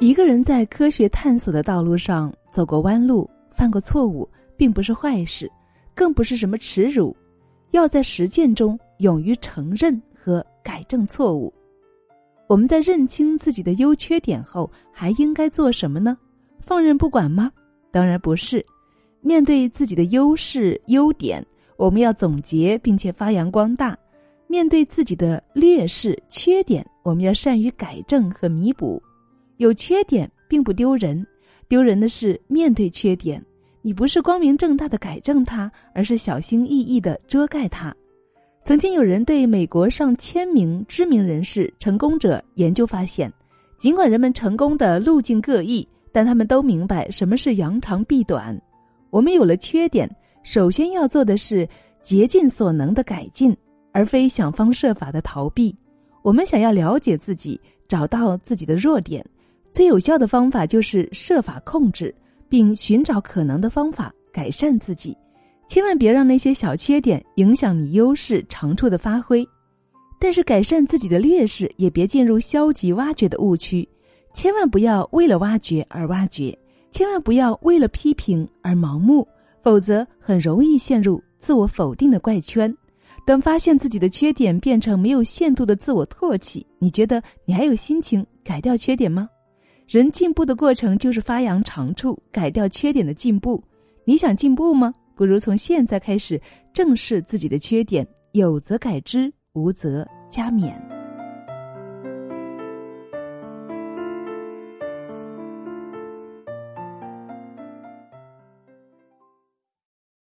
一个人在科学探索的道路上走过弯路、犯过错误，并不是坏事，更不是什么耻辱。要在实践中勇于承认和改正错误。我们在认清自己的优缺点后，还应该做什么呢？放任不管吗？当然不是。面对自己的优势、优点，我们要总结并且发扬光大；面对自己的劣势、缺点，我们要善于改正和弥补。有缺点并不丢人，丢人的是面对缺点，你不是光明正大的改正它，而是小心翼翼的遮盖它。曾经有人对美国上千名知名人士、成功者研究发现，尽管人们成功的路径各异，但他们都明白什么是扬长避短。我们有了缺点，首先要做的是竭尽所能的改进，而非想方设法的逃避。我们想要了解自己，找到自己的弱点。最有效的方法就是设法控制，并寻找可能的方法改善自己。千万别让那些小缺点影响你优势长处的发挥。但是，改善自己的劣势也别进入消极挖掘的误区。千万不要为了挖掘而挖掘，千万不要为了批评而盲目，否则很容易陷入自我否定的怪圈。等发现自己的缺点变成没有限度的自我唾弃，你觉得你还有心情改掉缺点吗？人进步的过程就是发扬长处、改掉缺点的进步。你想进步吗？不如从现在开始正视自己的缺点，有则改之，无则加勉。